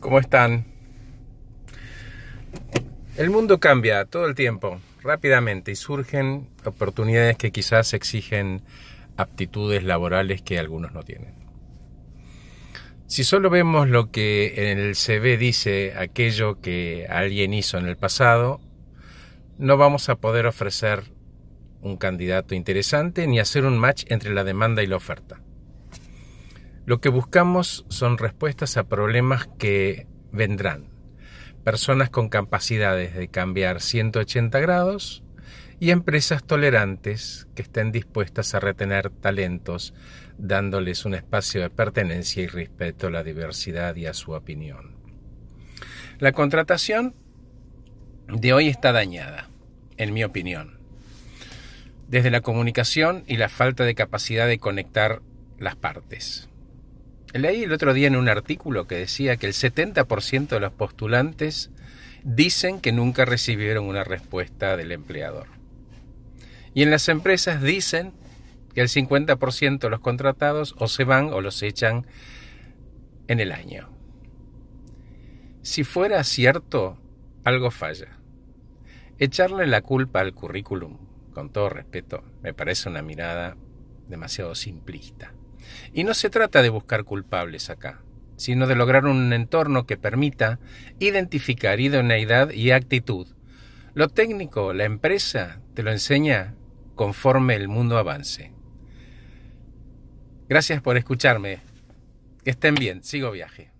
¿Cómo están? El mundo cambia todo el tiempo, rápidamente, y surgen oportunidades que quizás exigen aptitudes laborales que algunos no tienen. Si solo vemos lo que en el CV dice aquello que alguien hizo en el pasado, no vamos a poder ofrecer un candidato interesante ni hacer un match entre la demanda y la oferta. Lo que buscamos son respuestas a problemas que vendrán. Personas con capacidades de cambiar 180 grados y empresas tolerantes que estén dispuestas a retener talentos dándoles un espacio de pertenencia y respeto a la diversidad y a su opinión. La contratación de hoy está dañada, en mi opinión, desde la comunicación y la falta de capacidad de conectar las partes. Leí el otro día en un artículo que decía que el 70% de los postulantes dicen que nunca recibieron una respuesta del empleador. Y en las empresas dicen que el 50% de los contratados o se van o los echan en el año. Si fuera cierto, algo falla. Echarle la culpa al currículum, con todo respeto, me parece una mirada demasiado simplista. Y no se trata de buscar culpables acá, sino de lograr un entorno que permita identificar idoneidad y actitud. Lo técnico, la empresa, te lo enseña conforme el mundo avance. Gracias por escucharme. Que estén bien. Sigo viaje.